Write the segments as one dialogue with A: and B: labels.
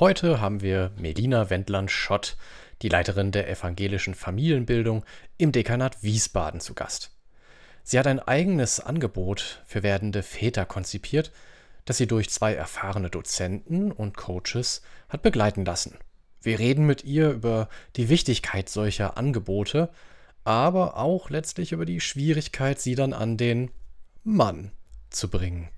A: Heute haben wir Melina Wendland-Schott, die Leiterin der evangelischen Familienbildung im Dekanat Wiesbaden, zu Gast. Sie hat ein eigenes Angebot für werdende Väter konzipiert, das sie durch zwei erfahrene Dozenten und Coaches hat begleiten lassen. Wir reden mit ihr über die Wichtigkeit solcher Angebote, aber auch letztlich über die Schwierigkeit, sie dann an den Mann zu bringen.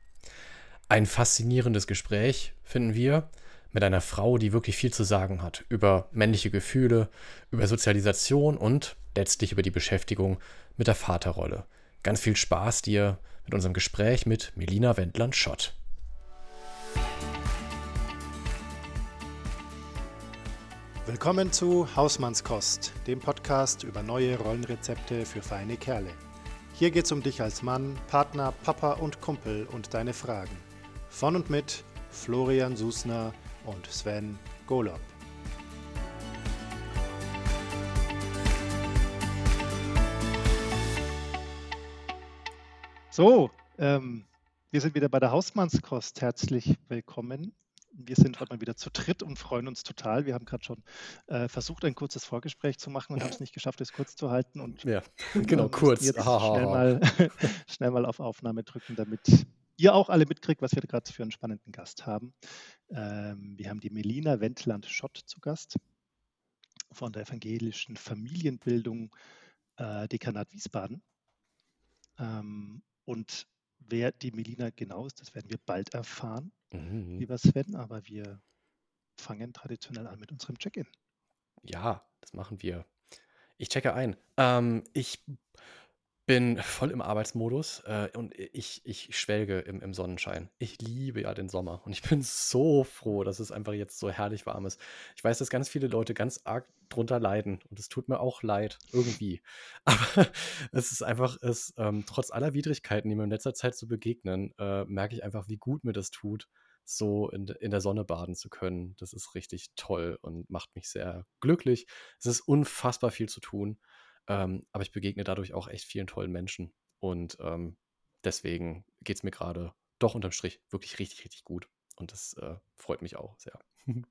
A: Ein faszinierendes Gespräch, finden wir, mit einer Frau, die wirklich viel zu sagen hat über männliche Gefühle, über Sozialisation und letztlich über die Beschäftigung mit der Vaterrolle. Ganz viel Spaß dir mit unserem Gespräch mit Melina Wendland-Schott.
B: Willkommen zu Hausmannskost, dem Podcast über neue Rollenrezepte für feine Kerle. Hier geht's um dich als Mann, Partner, Papa und Kumpel und deine Fragen. Von und mit Florian Susner und Sven Golob. So, ähm, wir sind wieder bei der Hausmannskost. Herzlich willkommen. Wir sind heute mal wieder zu dritt und freuen uns total. Wir haben gerade schon äh, versucht, ein kurzes Vorgespräch zu machen und haben es nicht geschafft, es kurz zu halten. Und
A: ja, genau, kurz.
B: Jetzt schnell, mal, schnell mal auf Aufnahme drücken, damit ihr auch alle mitkriegt, was wir gerade für einen spannenden Gast haben. Ähm, wir haben die Melina Wendland-Schott zu Gast von der evangelischen Familienbildung äh, Dekanat Wiesbaden. Ähm, und wer die Melina genau ist, das werden wir bald erfahren, mhm. lieber Sven, aber wir fangen traditionell an mit unserem Check-in.
A: Ja, das machen wir. Ich checke ein. Ähm, ich bin voll im Arbeitsmodus äh, und ich, ich schwelge im, im Sonnenschein. Ich liebe ja den Sommer und ich bin so froh, dass es einfach jetzt so herrlich warm ist. Ich weiß, dass ganz viele Leute ganz arg drunter leiden und es tut mir auch leid, irgendwie. Aber es ist einfach, es, ähm, trotz aller Widrigkeiten, die mir in letzter Zeit so begegnen, äh, merke ich einfach, wie gut mir das tut, so in, in der Sonne baden zu können. Das ist richtig toll und macht mich sehr glücklich. Es ist unfassbar viel zu tun. Ähm, aber ich begegne dadurch auch echt vielen tollen Menschen. Und ähm, deswegen geht es mir gerade doch unterm Strich wirklich richtig, richtig gut. Und das äh, freut mich auch sehr.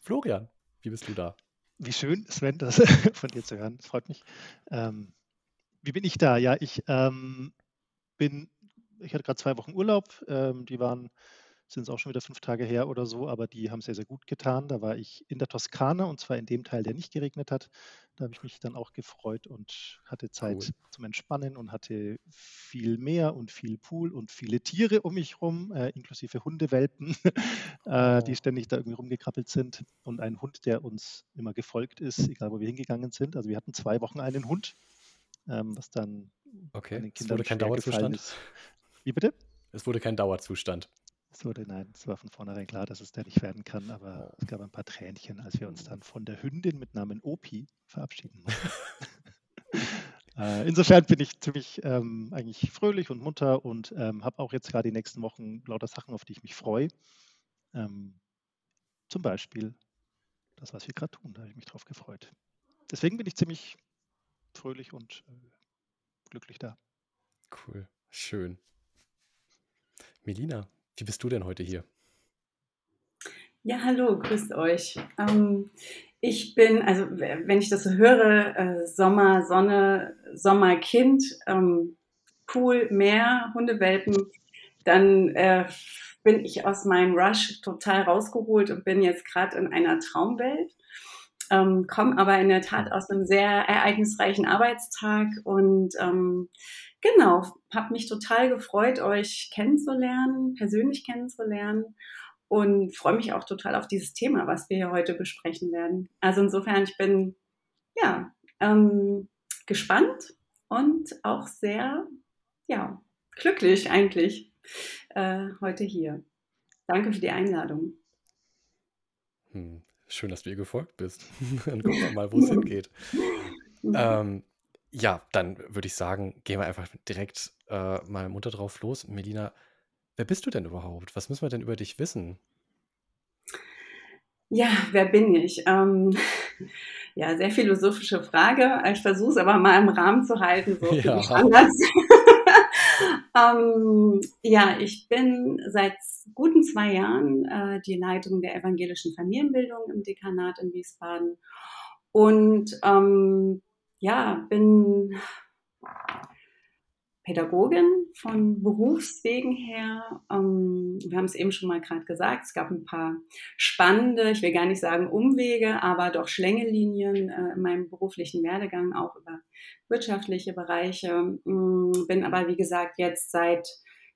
A: Florian, wie bist du da?
B: Wie schön, Sven, das von dir zu hören. Das freut mich. Ähm, wie bin ich da? Ja, ich ähm, bin, ich hatte gerade zwei Wochen Urlaub. Ähm, die waren sind es auch schon wieder fünf Tage her oder so, aber die haben sehr, sehr gut getan. Da war ich in der Toskana und zwar in dem Teil, der nicht geregnet hat. Da habe ich mich dann auch gefreut und hatte Zeit cool. zum Entspannen und hatte viel Meer und viel Pool und viele Tiere um mich herum, äh, inklusive Hundewelpen, äh, die ständig da irgendwie rumgekrabbelt sind. Und ein Hund, der uns immer gefolgt ist, egal wo wir hingegangen sind. Also wir hatten zwei Wochen einen Hund, ähm, was dann
A: okay. den Kindern es wurde kein Dauerzustand. Ist.
B: Wie bitte?
A: Es wurde kein Dauerzustand.
B: Es wurde, nein, es war von vornherein klar, dass es der nicht werden kann, aber es gab ein paar Tränchen, als wir uns dann von der Hündin mit Namen Opi verabschieden mussten. äh, insofern bin ich ziemlich ähm, eigentlich fröhlich und munter und ähm, habe auch jetzt gerade die nächsten Wochen lauter Sachen, auf die ich mich freue. Ähm, zum Beispiel das, was wir gerade tun, da habe ich mich drauf gefreut. Deswegen bin ich ziemlich fröhlich und äh, glücklich da.
A: Cool, schön. Melina, wie bist du denn heute hier?
C: Ja, hallo, grüßt euch. Ähm, ich bin, also wenn ich das so höre, äh, Sommer, Sonne, Sommerkind, ähm, Pool, Meer, Hundewelpen, dann äh, bin ich aus meinem Rush total rausgeholt und bin jetzt gerade in einer Traumwelt. Ähm, komme aber in der Tat aus einem sehr ereignisreichen Arbeitstag und ähm, Genau, habe mich total gefreut, euch kennenzulernen, persönlich kennenzulernen und freue mich auch total auf dieses Thema, was wir hier heute besprechen werden. Also insofern, ich bin ja ähm, gespannt und auch sehr ja glücklich eigentlich äh, heute hier. Danke für die Einladung.
A: Hm, schön, dass du ihr gefolgt bist. Dann gucken wir mal, wo es hingeht. Ähm, ja, dann würde ich sagen, gehen wir einfach direkt äh, mal munter drauf los. Melina, wer bist du denn überhaupt? Was müssen wir denn über dich wissen?
C: Ja, wer bin ich? Ähm, ja, sehr philosophische Frage. Ich versuche es aber mal im Rahmen zu halten, so ja. Ähm, ja, ich bin seit guten zwei Jahren äh, die Leitung der evangelischen Familienbildung im Dekanat in Wiesbaden und ähm, ja, bin Pädagogin von Berufswegen her. Ähm, wir haben es eben schon mal gerade gesagt, es gab ein paar spannende, ich will gar nicht sagen Umwege, aber doch Schlängelinien äh, in meinem beruflichen Werdegang, auch über wirtschaftliche Bereiche. Ähm, bin aber, wie gesagt, jetzt seit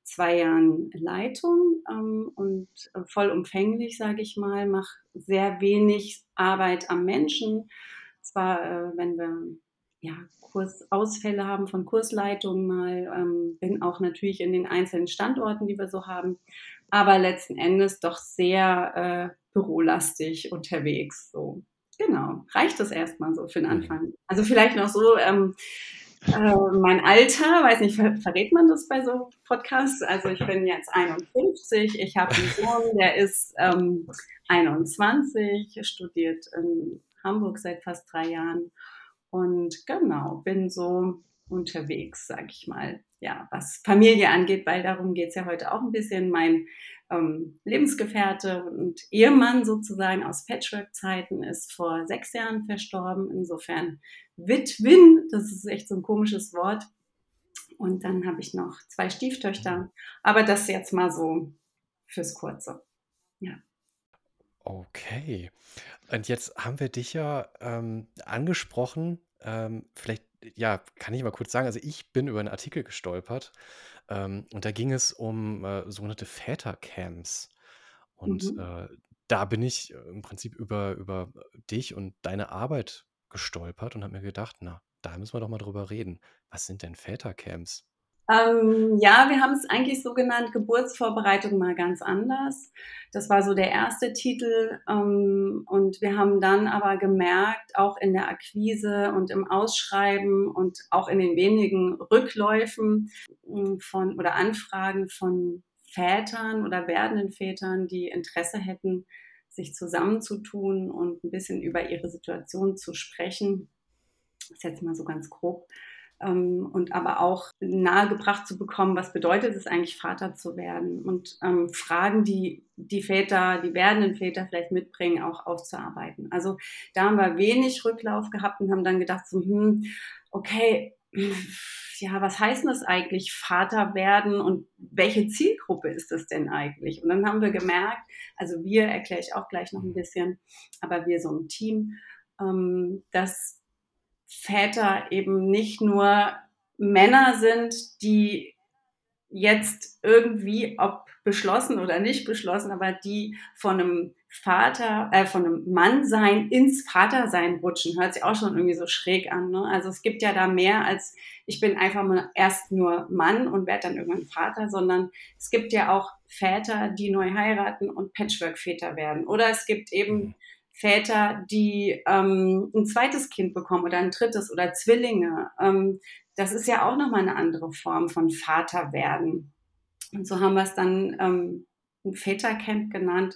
C: zwei Jahren Leitung ähm, und vollumfänglich, sage ich mal, mache sehr wenig Arbeit am Menschen. Zwar, äh, wenn wir ja, Kursausfälle haben von Kursleitungen mal, ähm, bin auch natürlich in den einzelnen Standorten, die wir so haben, aber letzten Endes doch sehr äh, bürolastig unterwegs. So. Genau, reicht das erstmal so für den mhm. Anfang. Also vielleicht noch so, ähm, äh, mein Alter, weiß nicht, ver verrät man das bei so Podcasts? Also ich bin jetzt 51, ich habe einen Sohn, der ist ähm, 21, studiert in Hamburg seit fast drei Jahren und genau, bin so unterwegs, sag ich mal, ja, was Familie angeht, weil darum geht es ja heute auch ein bisschen. Mein ähm, Lebensgefährte und Ehemann sozusagen aus Patchwork-Zeiten ist vor sechs Jahren verstorben. Insofern Witwin, das ist echt so ein komisches Wort. Und dann habe ich noch zwei Stieftöchter, aber das jetzt mal so fürs Kurze. Ja.
A: Okay. Und jetzt haben wir dich ja ähm, angesprochen. Ähm, vielleicht, ja, kann ich mal kurz sagen. Also ich bin über einen Artikel gestolpert ähm, und da ging es um äh, sogenannte Vätercamps. Und Mhm. äh, da bin ich äh, im Prinzip über, über dich und deine Arbeit gestolpert und habe mir gedacht, na, da müssen wir doch mal drüber reden. Was sind denn Vätercamps?
C: Ähm, ja, wir haben es eigentlich so genannt, Geburtsvorbereitung mal ganz anders. Das war so der erste Titel. Ähm, und wir haben dann aber gemerkt, auch in der Akquise und im Ausschreiben und auch in den wenigen Rückläufen ähm, von oder Anfragen von Vätern oder werdenden Vätern, die Interesse hätten, sich zusammenzutun und ein bisschen über ihre Situation zu sprechen. Das ist jetzt mal so ganz grob ähm, und aber auch nahegebracht zu bekommen, was bedeutet es eigentlich, Vater zu werden und ähm, Fragen, die die Väter, die werdenden Väter vielleicht mitbringen, auch aufzuarbeiten. Also da haben wir wenig Rücklauf gehabt und haben dann gedacht, so, hm, okay, ja, was heißt das eigentlich, Vater werden und welche Zielgruppe ist das denn eigentlich? Und dann haben wir gemerkt, also wir erkläre ich auch gleich noch ein bisschen, aber wir so ein Team, ähm, dass Väter eben nicht nur Männer sind, die jetzt irgendwie, ob beschlossen oder nicht beschlossen, aber die von einem Vater, äh, von einem Mannsein ins Vatersein rutschen, hört sich auch schon irgendwie so schräg an. Ne? Also es gibt ja da mehr als ich bin einfach mal erst nur Mann und werde dann irgendwann Vater, sondern es gibt ja auch Väter, die neu heiraten und Patchwork-Väter werden. Oder es gibt eben mhm. Väter, die ähm, ein zweites Kind bekommen oder ein drittes oder Zwillinge. Ähm, das ist ja auch nochmal eine andere Form von Vater werden. Und so haben wir es dann ähm, ein Vätercamp genannt,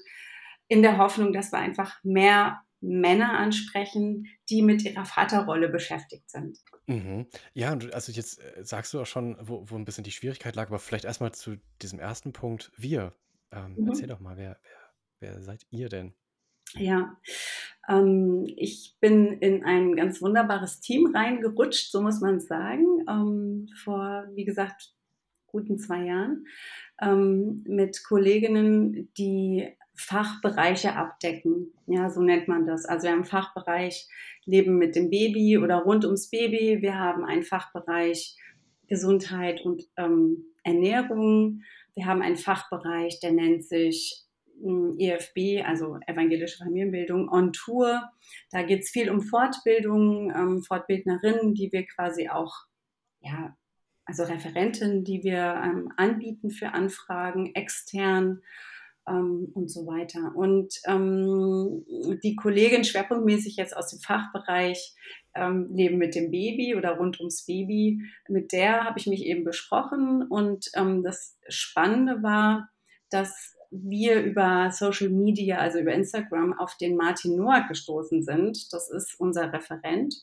C: in der Hoffnung, dass wir einfach mehr Männer ansprechen, die mit ihrer Vaterrolle beschäftigt sind.
A: Mhm. Ja, also jetzt äh, sagst du auch schon, wo, wo ein bisschen die Schwierigkeit lag, aber vielleicht erstmal zu diesem ersten Punkt, wir. Ähm, mhm. Erzähl doch mal, wer, wer, wer seid ihr denn?
C: Ja, ähm, ich bin in ein ganz wunderbares Team reingerutscht, so muss man sagen, ähm, vor, wie gesagt, guten zwei Jahren, ähm, mit Kolleginnen, die Fachbereiche abdecken. Ja, so nennt man das. Also wir haben einen Fachbereich Leben mit dem Baby oder rund ums Baby. Wir haben einen Fachbereich Gesundheit und ähm, Ernährung. Wir haben einen Fachbereich, der nennt sich EFB, also evangelische Familienbildung, on Tour. Da geht es viel um Fortbildung, ähm, Fortbildnerinnen, die wir quasi auch, ja, also Referenten, die wir ähm, anbieten für Anfragen, extern ähm, und so weiter. Und ähm, die Kollegin schwerpunktmäßig jetzt aus dem Fachbereich ähm, Leben mit dem Baby oder rund ums Baby, mit der habe ich mich eben besprochen. Und ähm, das Spannende war, dass wir über Social Media, also über Instagram, auf den Martin Noack gestoßen sind. Das ist unser Referent,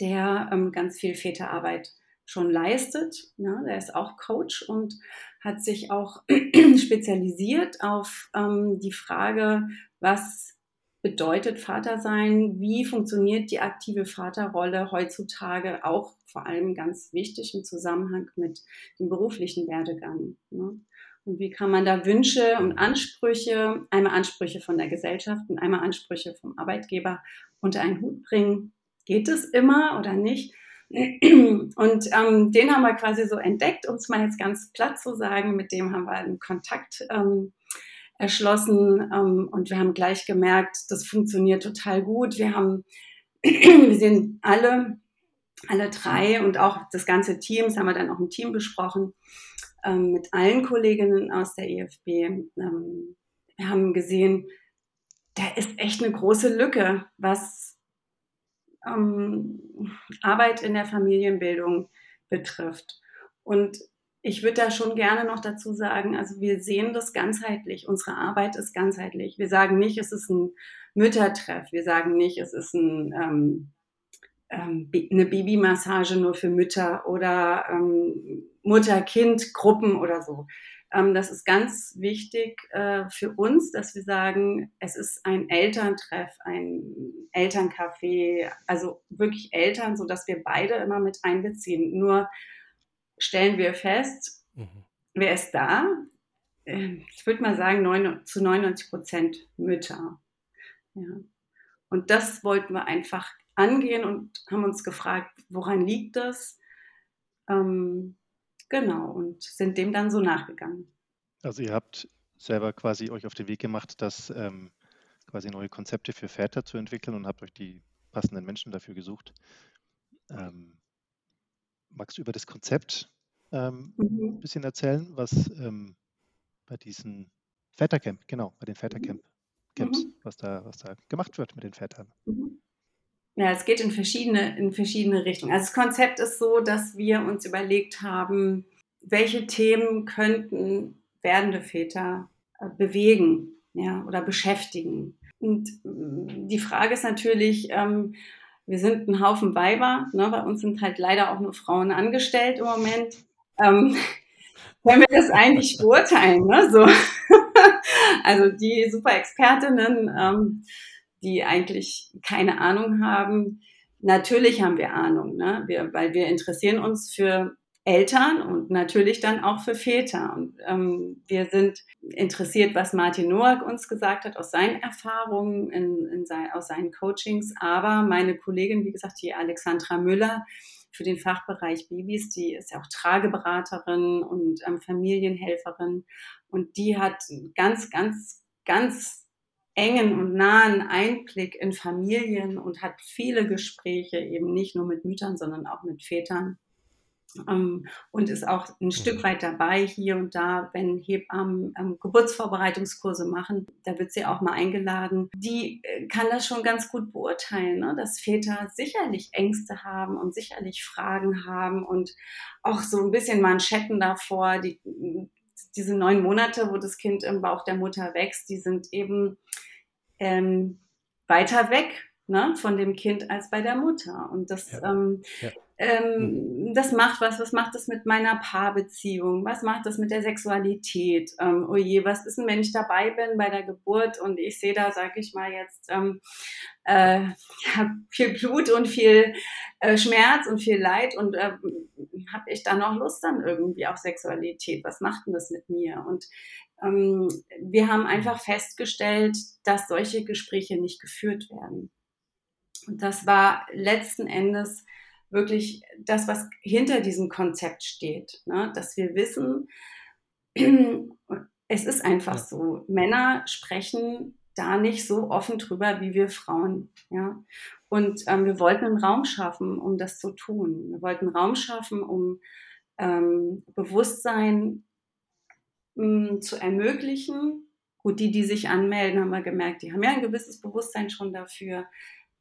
C: der ähm, ganz viel Väterarbeit schon leistet. Ne? Der ist auch Coach und hat sich auch spezialisiert auf ähm, die Frage, was bedeutet Vater sein? Wie funktioniert die aktive Vaterrolle heutzutage auch vor allem ganz wichtig im Zusammenhang mit dem beruflichen Werdegang? Ne? Und wie kann man da Wünsche und Ansprüche, einmal Ansprüche von der Gesellschaft und einmal Ansprüche vom Arbeitgeber unter einen Hut bringen? Geht es immer oder nicht? Und ähm, den haben wir quasi so entdeckt, um es mal jetzt ganz platt zu sagen. Mit dem haben wir einen Kontakt ähm, erschlossen ähm, und wir haben gleich gemerkt, das funktioniert total gut. Wir haben, wir sind alle, alle drei und auch das ganze Team, das haben wir dann auch im Team besprochen, ähm, mit allen Kolleginnen aus der EFB. Ähm, wir haben gesehen, da ist echt eine große Lücke, was ähm, Arbeit in der Familienbildung betrifft. Und ich würde da schon gerne noch dazu sagen, also wir sehen das ganzheitlich. Unsere Arbeit ist ganzheitlich. Wir sagen nicht, es ist ein Müttertreff. Wir sagen nicht, es ist ein, ähm, ähm, eine Babymassage nur für Mütter oder ähm, Mutter-Kind-Gruppen oder so. Ähm, das ist ganz wichtig äh, für uns, dass wir sagen, es ist ein Elterntreff, ein Elterncafé, also wirklich Eltern, so dass wir beide immer mit einbeziehen. Nur stellen wir fest, mhm. wer ist da? Ähm, ich würde mal sagen, neun, zu 99 Prozent Mütter. Ja. Und das wollten wir einfach angehen und haben uns gefragt, woran liegt das? Ähm, genau, und sind dem dann so nachgegangen.
B: Also ihr habt selber quasi euch auf den Weg gemacht, das ähm, quasi neue Konzepte für Väter zu entwickeln und habt euch die passenden Menschen dafür gesucht. Ähm, magst du über das Konzept ähm, mhm. ein bisschen erzählen, was ähm, bei diesen Vätercamp, genau, bei den Vätercamp. Camps, mhm. was, da, was da gemacht wird mit den Vätern?
C: Mhm. Ja, es geht in verschiedene, in verschiedene Richtungen. Also das Konzept ist so, dass wir uns überlegt haben, welche Themen könnten werdende Väter äh, bewegen ja, oder beschäftigen. Und mm, die Frage ist natürlich, ähm, wir sind ein Haufen Weiber, ne? bei uns sind halt leider auch nur Frauen angestellt im Moment. Ähm, können wir das eigentlich beurteilen? Ne? So. also die super Expertinnen, ähm, die eigentlich keine Ahnung haben. Natürlich haben wir Ahnung, ne? wir, weil wir interessieren uns für Eltern und natürlich dann auch für Väter. Und ähm, wir sind interessiert, was Martin Noack uns gesagt hat aus seinen Erfahrungen, in, in sein, aus seinen Coachings. Aber meine Kollegin, wie gesagt, die Alexandra Müller für den Fachbereich Babys, die ist ja auch Trageberaterin und ähm, Familienhelferin. Und die hat ganz, ganz, ganz engen und nahen Einblick in Familien und hat viele Gespräche eben nicht nur mit Müttern, sondern auch mit Vätern ähm, und ist auch ein Stück weit dabei hier und da, wenn Hebammen ähm, Geburtsvorbereitungskurse machen, da wird sie auch mal eingeladen. Die äh, kann das schon ganz gut beurteilen, ne? dass Väter sicherlich Ängste haben und sicherlich Fragen haben und auch so ein bisschen Manschetten davor, die, diese neun Monate, wo das Kind im Bauch der Mutter wächst, die sind eben ähm, weiter weg ne, von dem Kind als bei der Mutter. Und das ja. Ähm, ja ähm, mhm. das macht was, was macht das mit meiner Paarbeziehung, was macht das mit der Sexualität, ähm, oh je, was ist denn, wenn ich dabei bin bei der Geburt und ich sehe da, sag ich mal jetzt, ähm, äh, ja, viel Blut und viel äh, Schmerz und viel Leid und äh, habe ich da noch Lust dann irgendwie auf Sexualität, was macht denn das mit mir? Und ähm, wir haben einfach festgestellt, dass solche Gespräche nicht geführt werden. Und das war letzten Endes wirklich das, was hinter diesem Konzept steht. Ne? Dass wir wissen, es ist einfach so. Männer sprechen da nicht so offen drüber wie wir Frauen. Ja? Und ähm, wir wollten einen Raum schaffen, um das zu tun. Wir wollten einen Raum schaffen, um ähm, Bewusstsein mh, hm, zu ermöglichen. Gut, die, die sich anmelden, haben wir gemerkt, die haben ja ein gewisses Bewusstsein schon dafür.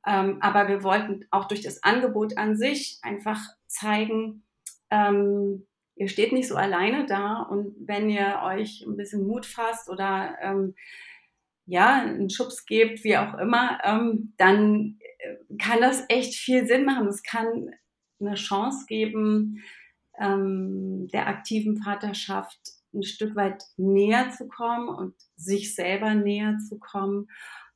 C: Ähm, aber wir wollten auch durch das Angebot an sich einfach zeigen, ähm, ihr steht nicht so alleine da und wenn ihr euch ein bisschen Mut fasst oder ähm, ja, einen Schubs gebt, wie auch immer, ähm, dann äh, kann das echt viel Sinn machen. Es kann eine Chance geben, ähm, der aktiven Vaterschaft ein Stück weit näher zu kommen und sich selber näher zu kommen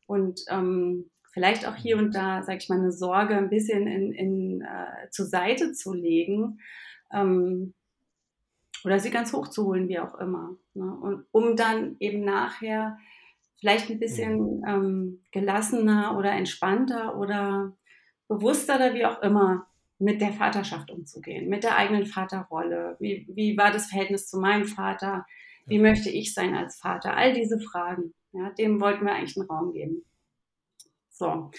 C: und ähm, vielleicht auch hier und da, sag ich mal, eine Sorge ein bisschen in, in, äh, zur Seite zu legen ähm, oder sie ganz hoch zu holen, wie auch immer. Ne? Und um dann eben nachher vielleicht ein bisschen mhm. ähm, gelassener oder entspannter oder bewusster oder wie auch immer mit der Vaterschaft umzugehen, mit der eigenen Vaterrolle. Wie, wie war das Verhältnis zu meinem Vater? Wie möchte ich sein als Vater? All diese Fragen, ja, dem wollten wir eigentlich einen Raum geben. So.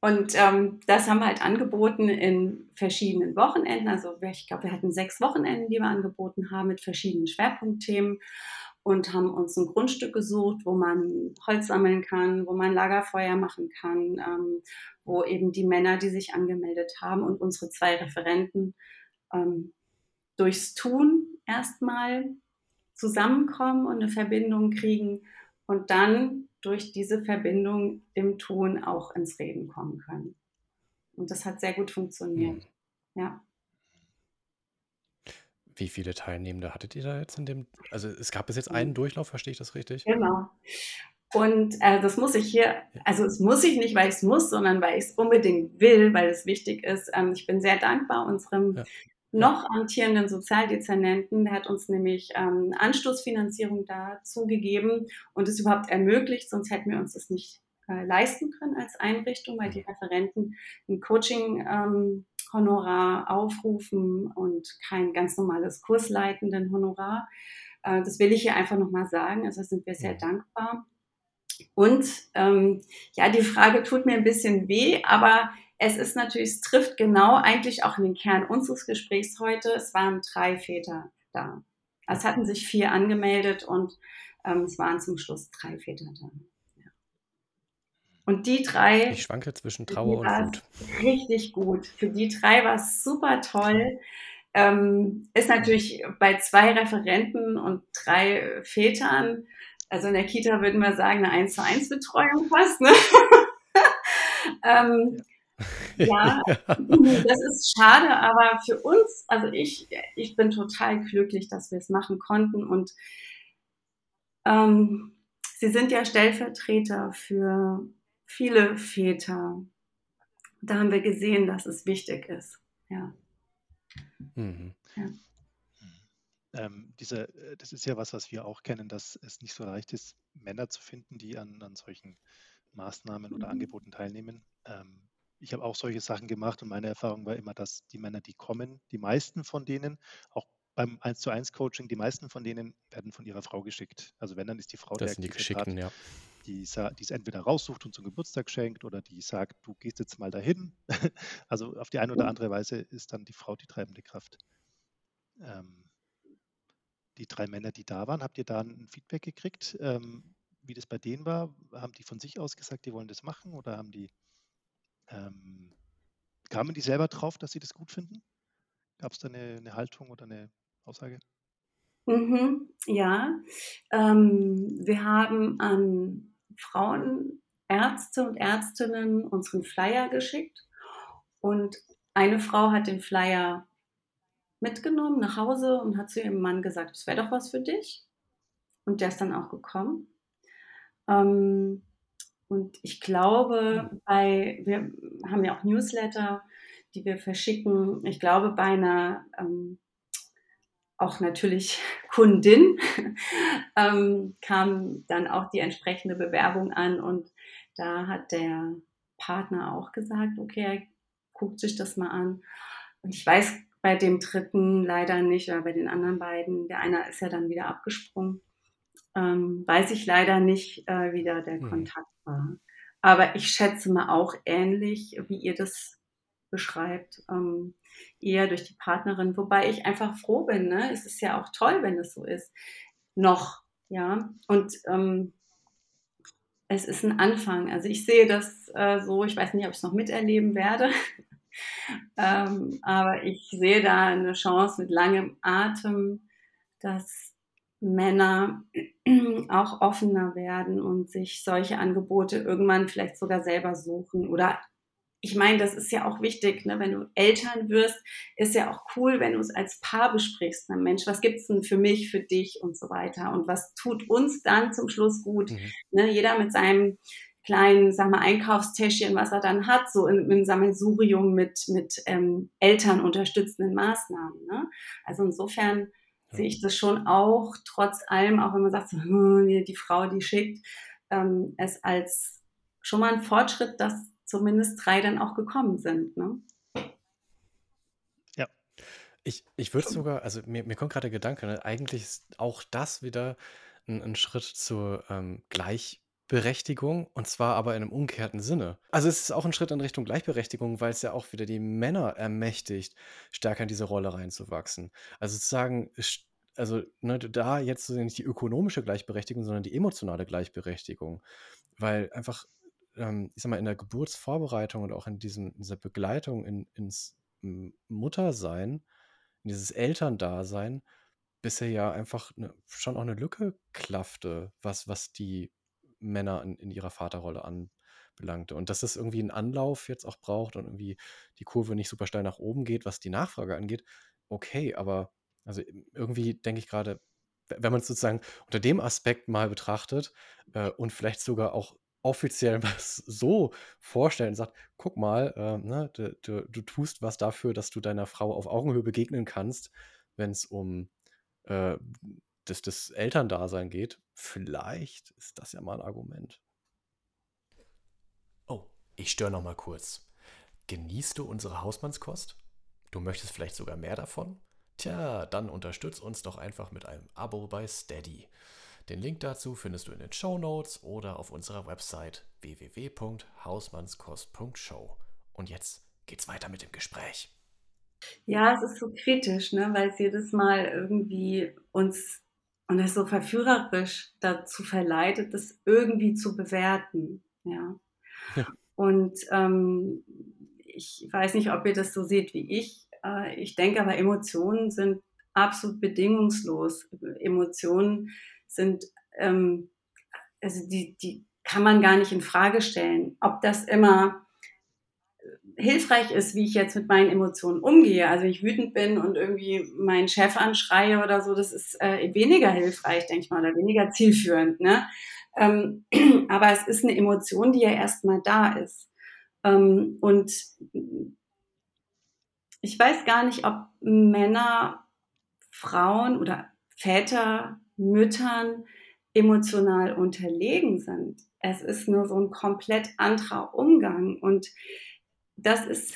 C: Und ähm, das haben wir halt angeboten in verschiedenen Wochenenden. Also ich glaube, wir hatten sechs Wochenenden, die wir angeboten haben mit verschiedenen Schwerpunktthemen und haben uns ein Grundstück gesucht, wo man Holz sammeln kann, wo man Lagerfeuer machen kann, ähm, wo eben die Männer, die sich angemeldet haben und unsere zwei Referenten ähm, durchs Tun erstmal zusammenkommen und eine Verbindung kriegen und dann durch diese Verbindung im Tun auch ins Reden kommen können. Und das hat sehr gut funktioniert. Mhm. Ja.
A: Wie viele Teilnehmende hattet ihr da jetzt in dem? Also es gab bis jetzt einen Durchlauf, verstehe ich das richtig?
C: Genau. Und äh, das muss ich hier, also es muss ich nicht, weil ich es muss, sondern weil ich es unbedingt will, weil es wichtig ist. Ähm, ich bin sehr dankbar unserem ja. Noch amtierenden Sozialdezernenten. Der hat uns nämlich ähm, Anstoßfinanzierung dazu gegeben und es überhaupt ermöglicht, sonst hätten wir uns das nicht äh, leisten können als Einrichtung, weil die Referenten ein Coaching ähm, aufrufen und kein ganz normales kursleitenden Honorar. Äh, das will ich hier einfach nochmal sagen. Also sind wir sehr dankbar. Und ähm, ja, die Frage tut mir ein bisschen weh, aber es ist natürlich, es trifft genau eigentlich auch in den Kern unseres Gesprächs heute. Es waren drei Väter da. Es hatten sich vier angemeldet und ähm, es waren zum Schluss drei Väter da. Und die drei.
A: Ich schwanke zwischen Trauer und Wut.
C: Richtig gut. Für die drei war es super toll. Ähm, ist natürlich bei zwei Referenten und drei Vätern, also in der Kita würden wir sagen, eine 1 zu 1 Betreuung fast. Ne? ähm, ja, das ist schade, aber für uns, also ich, ich bin total glücklich, dass wir es machen konnten und ähm, Sie sind ja Stellvertreter für viele Väter. Da haben wir gesehen, dass es wichtig ist. Ja. Mhm.
B: ja. Ähm, diese, äh, das ist ja was, was wir auch kennen, dass es nicht so leicht ist, Männer zu finden, die an, an solchen Maßnahmen oder mhm. Angeboten teilnehmen. Ähm, ich habe auch solche Sachen gemacht und meine Erfahrung war immer, dass die Männer, die kommen, die meisten von denen, auch beim 1 zu 1 Coaching, die meisten von denen werden von ihrer Frau geschickt. Also wenn, dann ist die Frau
A: das der sind die Geschickten, hat, ja.
B: die, die es entweder raussucht und zum Geburtstag schenkt oder die sagt, du gehst jetzt mal dahin. also auf die eine oder andere Weise ist dann die Frau die treibende Kraft. Ähm, die drei Männer, die da waren, habt ihr da ein Feedback gekriegt, ähm, wie das bei denen war? Haben die von sich aus gesagt, die wollen das machen oder haben die ähm, kamen die selber drauf, dass sie das gut finden? Gab es da eine, eine Haltung oder eine Aussage?
C: Mhm, ja, ähm, wir haben an Frauenärzte und Ärztinnen unseren Flyer geschickt und eine Frau hat den Flyer mitgenommen nach Hause und hat zu ihrem Mann gesagt, das wäre doch was für dich. Und der ist dann auch gekommen. Ähm, und ich glaube, hm. bei, wir haben ja auch Newsletter, die wir verschicken. Ich glaube, bei einer ähm, auch natürlich Kundin, ähm, kam dann auch die entsprechende Bewerbung an und da hat der Partner auch gesagt, okay, er guckt sich das mal an. Und ich weiß bei dem dritten leider nicht, oder bei den anderen beiden, der eine ist ja dann wieder abgesprungen, ähm, weiß ich leider nicht, äh, wie da der mhm. Kontakt war. Aber ich schätze mal auch ähnlich, wie ihr das beschreibt. Ähm, eher durch die Partnerin, wobei ich einfach froh bin. Ne? Es ist ja auch toll, wenn es so ist. Noch, ja. Und ähm, es ist ein Anfang. Also ich sehe das äh, so, ich weiß nicht, ob ich es noch miterleben werde, ähm, aber ich sehe da eine Chance mit langem Atem, dass Männer auch offener werden und sich solche Angebote irgendwann vielleicht sogar selber suchen oder ich meine, das ist ja auch wichtig, ne? wenn du Eltern wirst, ist ja auch cool, wenn du es als Paar besprichst. Ne? Mensch, was gibt's denn für mich, für dich und so weiter? Und was tut uns dann zum Schluss gut? Mhm. Ne? Jeder mit seinem kleinen, sag mal, Einkaufstäschchen, was er dann hat, so in, in Sammelsurium mit, mit ähm, Eltern unterstützenden Maßnahmen. Ne? Also insofern ja. sehe ich das schon auch, trotz allem, auch wenn man sagt, so, hm, die Frau, die schickt, ähm, es als schon mal ein Fortschritt, dass zumindest drei dann auch gekommen sind. Ne?
A: Ja. Ich, ich würde sogar, also mir, mir kommt gerade der Gedanke, ne, eigentlich ist auch das wieder ein, ein Schritt zur ähm, Gleichberechtigung und zwar aber in einem umgekehrten Sinne. Also es ist auch ein Schritt in Richtung Gleichberechtigung, weil es ja auch wieder die Männer ermächtigt, stärker in diese Rolle reinzuwachsen. Also sozusagen, also ne, da jetzt nicht die ökonomische Gleichberechtigung, sondern die emotionale Gleichberechtigung. Weil einfach ähm, ich sag mal, in der Geburtsvorbereitung und auch in, diesem, in dieser Begleitung in, ins Muttersein, in dieses Elterndasein, bisher ja einfach ne, schon auch eine Lücke klaffte, was, was die Männer in, in ihrer Vaterrolle anbelangte. Und dass das irgendwie einen Anlauf jetzt auch braucht und irgendwie die Kurve nicht super steil nach oben geht, was die Nachfrage angeht, okay, aber also irgendwie denke ich gerade, wenn man es sozusagen unter dem Aspekt mal betrachtet äh, und vielleicht sogar auch offiziell was so vorstellen und sagt, guck mal, äh, ne, du, du, du, tust was dafür, dass du deiner Frau auf Augenhöhe begegnen kannst, wenn es um äh, das, das Elterndasein geht. Vielleicht ist das ja mal ein Argument.
D: Oh, ich störe noch mal kurz. Genießt du unsere Hausmannskost? Du möchtest vielleicht sogar mehr davon? Tja, dann unterstütz uns doch einfach mit einem Abo bei Steady. Den Link dazu findest du in den Show Notes oder auf unserer Website www.hausmannskost.show. Und jetzt geht's weiter mit dem Gespräch.
C: Ja, es ist so kritisch, ne, weil es jedes Mal irgendwie uns und es so verführerisch dazu verleitet, das irgendwie zu bewerten. Ja. ja. Und ähm, ich weiß nicht, ob ihr das so seht wie ich. Äh, ich denke aber, Emotionen sind absolut bedingungslos. Emotionen sind, ähm, also die, die kann man gar nicht in Frage stellen. Ob das immer hilfreich ist, wie ich jetzt mit meinen Emotionen umgehe. Also ich wütend bin und irgendwie meinen Chef anschreie oder so, das ist äh, weniger hilfreich, denke ich mal, oder weniger zielführend. Ne? Ähm, aber es ist eine Emotion, die ja erstmal da ist. Ähm, und ich weiß gar nicht, ob Männer, Frauen oder Väter Müttern emotional unterlegen sind. Es ist nur so ein komplett anderer Umgang. Und das ist,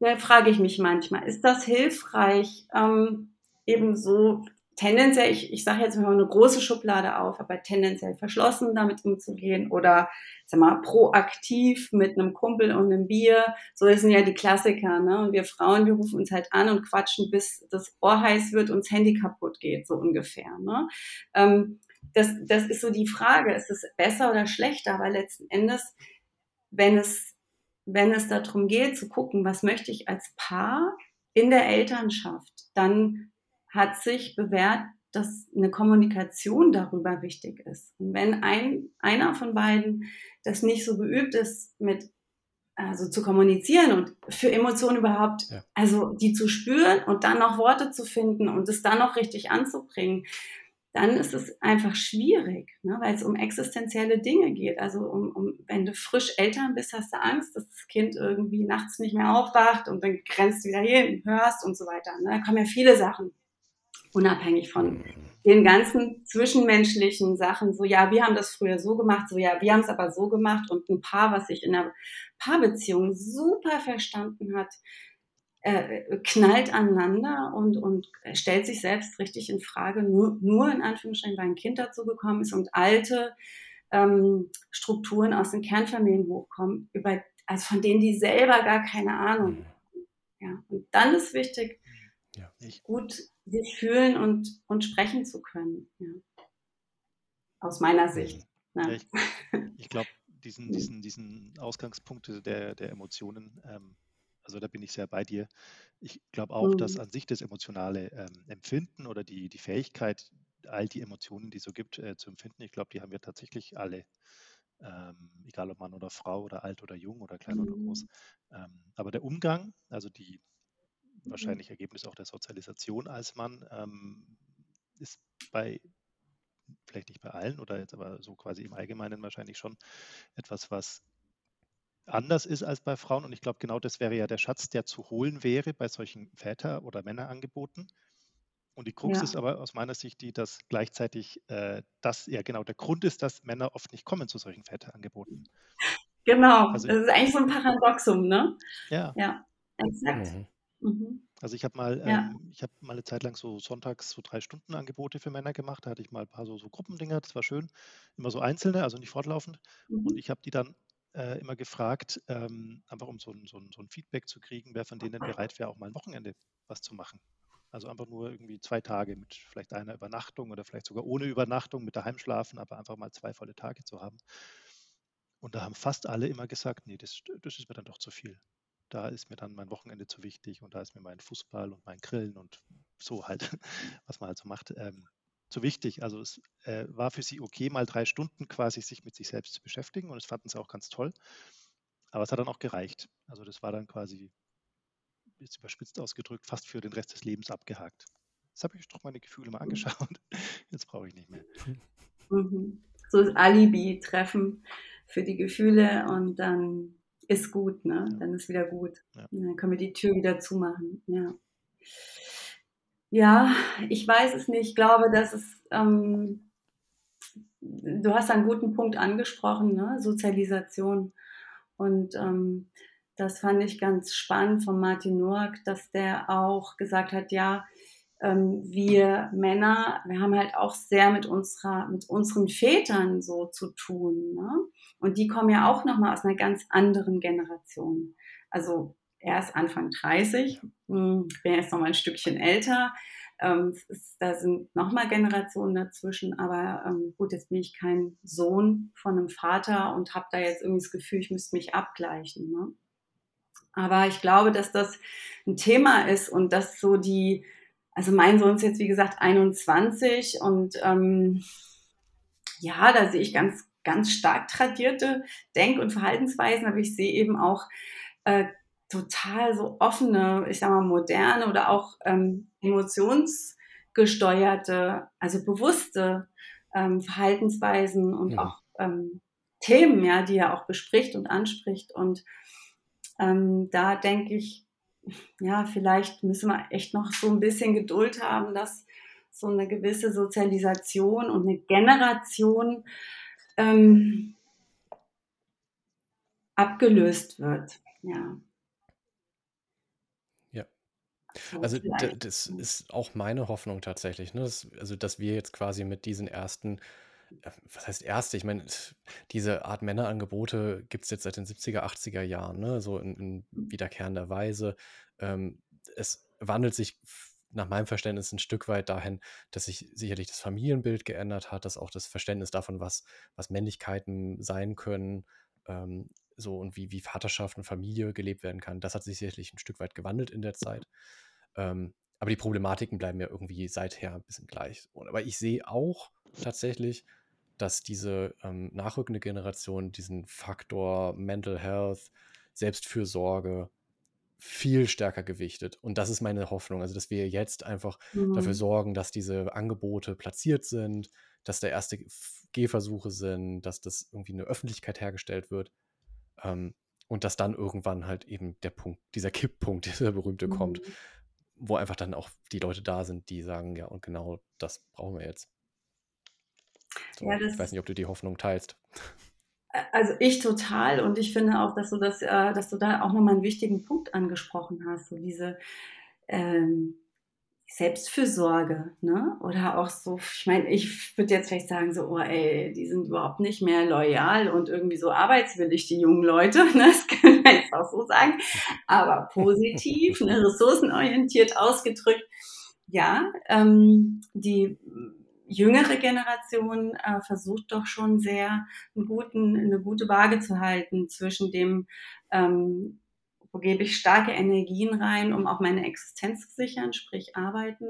C: da frage ich mich manchmal, ist das hilfreich, ähm, eben so tendenziell, ich, ich sage jetzt mal eine große Schublade auf, aber tendenziell verschlossen damit umzugehen oder sag mal proaktiv mit einem Kumpel und einem Bier. So sind ja die Klassiker, ne? Und wir Frauen, wir rufen uns halt an und quatschen, bis das Ohr heiß wird und das Handy kaputt geht, so ungefähr. Ne? Ähm, das, das ist so die Frage, ist es besser oder schlechter? Aber letzten Endes, wenn es, wenn es darum geht, zu gucken, was möchte ich als Paar in der Elternschaft, dann hat sich bewährt, dass eine Kommunikation darüber wichtig ist. Und wenn ein, einer von beiden das nicht so geübt ist, mit also zu kommunizieren und für Emotionen überhaupt, ja. also die zu spüren und dann noch Worte zu finden und es dann noch richtig anzubringen, dann ist es einfach schwierig, ne, weil es um existenzielle Dinge geht. Also um, um, wenn du frisch Eltern bist, hast du Angst, dass das Kind irgendwie nachts nicht mehr aufwacht und dann grenzt wieder hin, hörst und so weiter. Ne? Da kommen ja viele Sachen unabhängig von den ganzen zwischenmenschlichen Sachen, so ja, wir haben das früher so gemacht, so ja, wir haben es aber so gemacht und ein Paar, was sich in einer Paarbeziehung super verstanden hat, äh, knallt aneinander und, und stellt sich selbst richtig in Frage, nur, nur in Anführungsstrichen, weil ein Kind dazu gekommen ist und alte ähm, Strukturen aus den Kernfamilien hochkommen, über, also von denen die selber gar keine Ahnung haben. Ja, und dann ist wichtig, ja. gut sich fühlen und, und sprechen zu können. Ja. Aus meiner Sicht.
B: Ja, ich, ich glaube, diesen, diesen, diesen Ausgangspunkt der, der Emotionen, ähm, also da bin ich sehr bei dir. Ich glaube auch, mhm. dass an sich das emotionale ähm, Empfinden oder die, die Fähigkeit, all die Emotionen, die es so gibt, äh, zu empfinden, ich glaube, die haben wir tatsächlich alle. ähm, egal ob Mann oder Frau oder alt oder jung oder klein mhm. oder groß. Mhm. Ähm, aber der Umgang, also die mhm. wahrscheinlich Ergebnis auch der Sozialisation als Mann, ähm, ist bei, vielleicht nicht bei allen oder jetzt aber so quasi im Allgemeinen wahrscheinlich schon etwas, was anders ist als bei Frauen. Und ich glaube, genau das wäre ja der Schatz, der zu holen wäre bei solchen Väter- oder Männerangeboten. Und die Krux ja. ist aber aus meiner Sicht die, dass gleichzeitig äh, das ja genau der Grund ist, dass Männer oft nicht kommen zu solchen Väterangeboten.
C: Genau, also, das ist eigentlich so ein Paradoxum, ne?
B: Ja.
C: Ja, exakt. Mhm.
B: Mhm. Also ich habe mal, ja. ähm, ich habe mal eine Zeit lang so sonntags so drei Stunden Angebote für Männer gemacht. Da hatte ich mal ein paar so, so Gruppendinger, das war schön. Immer so einzelne, also nicht fortlaufend. Mhm. Und ich habe die dann äh, immer gefragt, ähm, einfach um so ein, so, ein, so ein Feedback zu kriegen, wer von denen bereit wäre, auch mal ein Wochenende was zu machen. Also einfach nur irgendwie zwei Tage mit vielleicht einer Übernachtung oder vielleicht sogar ohne Übernachtung mit daheim schlafen, aber einfach mal zwei volle Tage zu haben. Und da haben fast alle immer gesagt, nee, das, das ist mir dann doch zu viel. Da ist mir dann mein Wochenende zu wichtig und da ist mir mein Fußball und mein Grillen und so halt, was man halt so macht, ähm, zu wichtig. Also es äh, war für sie okay, mal drei Stunden quasi sich mit sich selbst zu beschäftigen und es fanden sie auch ganz toll. Aber es hat dann auch gereicht. Also das war dann quasi jetzt überspitzt ausgedrückt, fast für den Rest des Lebens abgehakt. Jetzt habe ich doch meine Gefühle mal angeschaut. Jetzt brauche ich nicht mehr.
C: Mhm. So das Alibi-Treffen für die Gefühle und dann ist gut, ne? Ja. Dann ist wieder gut. Ja. Dann können wir die Tür wieder zumachen. Ja. Ja, ich weiß es nicht. Ich glaube, dass es, ähm, du hast einen guten Punkt angesprochen, ne? Sozialisation. Und ähm, das fand ich ganz spannend von Martin Noack, dass der auch gesagt hat, ja, ähm, wir Männer, wir haben halt auch sehr mit unserer, mit unseren Vätern so zu tun. Ne? Und die kommen ja auch nochmal aus einer ganz anderen Generation. Also er ist Anfang 30, hm, bin jetzt nochmal ein Stückchen älter. Ähm, ist, da sind nochmal Generationen dazwischen, aber ähm, gut, jetzt bin ich kein Sohn von einem Vater und habe da jetzt irgendwie das Gefühl, ich müsste mich abgleichen. Ne? Aber ich glaube, dass das ein Thema ist und dass so die, also mein Sohn ist jetzt wie gesagt 21 und ähm, ja, da sehe ich ganz, ganz stark tradierte Denk- und Verhaltensweisen, aber ich sehe eben auch äh, total so offene, ich sag mal moderne oder auch ähm, emotionsgesteuerte, also bewusste ähm, Verhaltensweisen und ja. auch ähm, Themen, ja, die er auch bespricht und anspricht und ähm, da denke ich, ja, vielleicht müssen wir echt noch so ein bisschen Geduld haben, dass so eine gewisse Sozialisation und eine Generation ähm, abgelöst wird. Ja.
A: Ja. Also das ist auch meine Hoffnung tatsächlich. Ne? Das, also dass wir jetzt quasi mit diesen ersten was heißt erste? Ich meine, diese Art Männerangebote gibt es jetzt seit den 70er, 80er Jahren, ne? so in, in wiederkehrender Weise. Ähm, es wandelt sich nach meinem Verständnis ein Stück weit dahin, dass sich sicherlich das Familienbild geändert hat, dass auch das Verständnis davon, was, was Männlichkeiten sein können, ähm, so und wie, wie Vaterschaft und Familie gelebt werden kann, das hat sich sicherlich ein Stück weit gewandelt in der Zeit. Ähm, aber die Problematiken bleiben ja irgendwie seither ein bisschen gleich. Aber ich sehe auch tatsächlich, dass diese ähm, nachrückende Generation diesen Faktor Mental Health, Selbstfürsorge viel stärker gewichtet. Und das ist meine Hoffnung. Also, dass wir jetzt einfach mhm. dafür sorgen, dass diese Angebote platziert sind, dass da erste Gehversuche sind, dass das irgendwie eine Öffentlichkeit hergestellt wird. Ähm, und dass dann irgendwann halt eben der Punkt, dieser Kipppunkt, dieser berühmte mhm. kommt, wo einfach dann auch die Leute da sind, die sagen, ja, und genau das brauchen wir jetzt. So, ja, ich weiß nicht, ob du die Hoffnung teilst.
C: Also ich total und ich finde auch, dass du das, äh, dass du da auch nochmal einen wichtigen Punkt angesprochen hast, so diese ähm, Selbstfürsorge, ne? Oder auch so, ich meine, ich würde jetzt vielleicht sagen, so, oh ey, die sind überhaupt nicht mehr loyal und irgendwie so arbeitswillig, die jungen Leute, ne? Das können auch so sagen. Aber positiv, ne? ressourcenorientiert ausgedrückt. Ja, ähm, die jüngere Generation äh, versucht doch schon sehr einen guten, eine gute Waage zu halten zwischen dem, ähm, wo gebe ich starke Energien rein, um auch meine Existenz zu sichern, sprich arbeiten,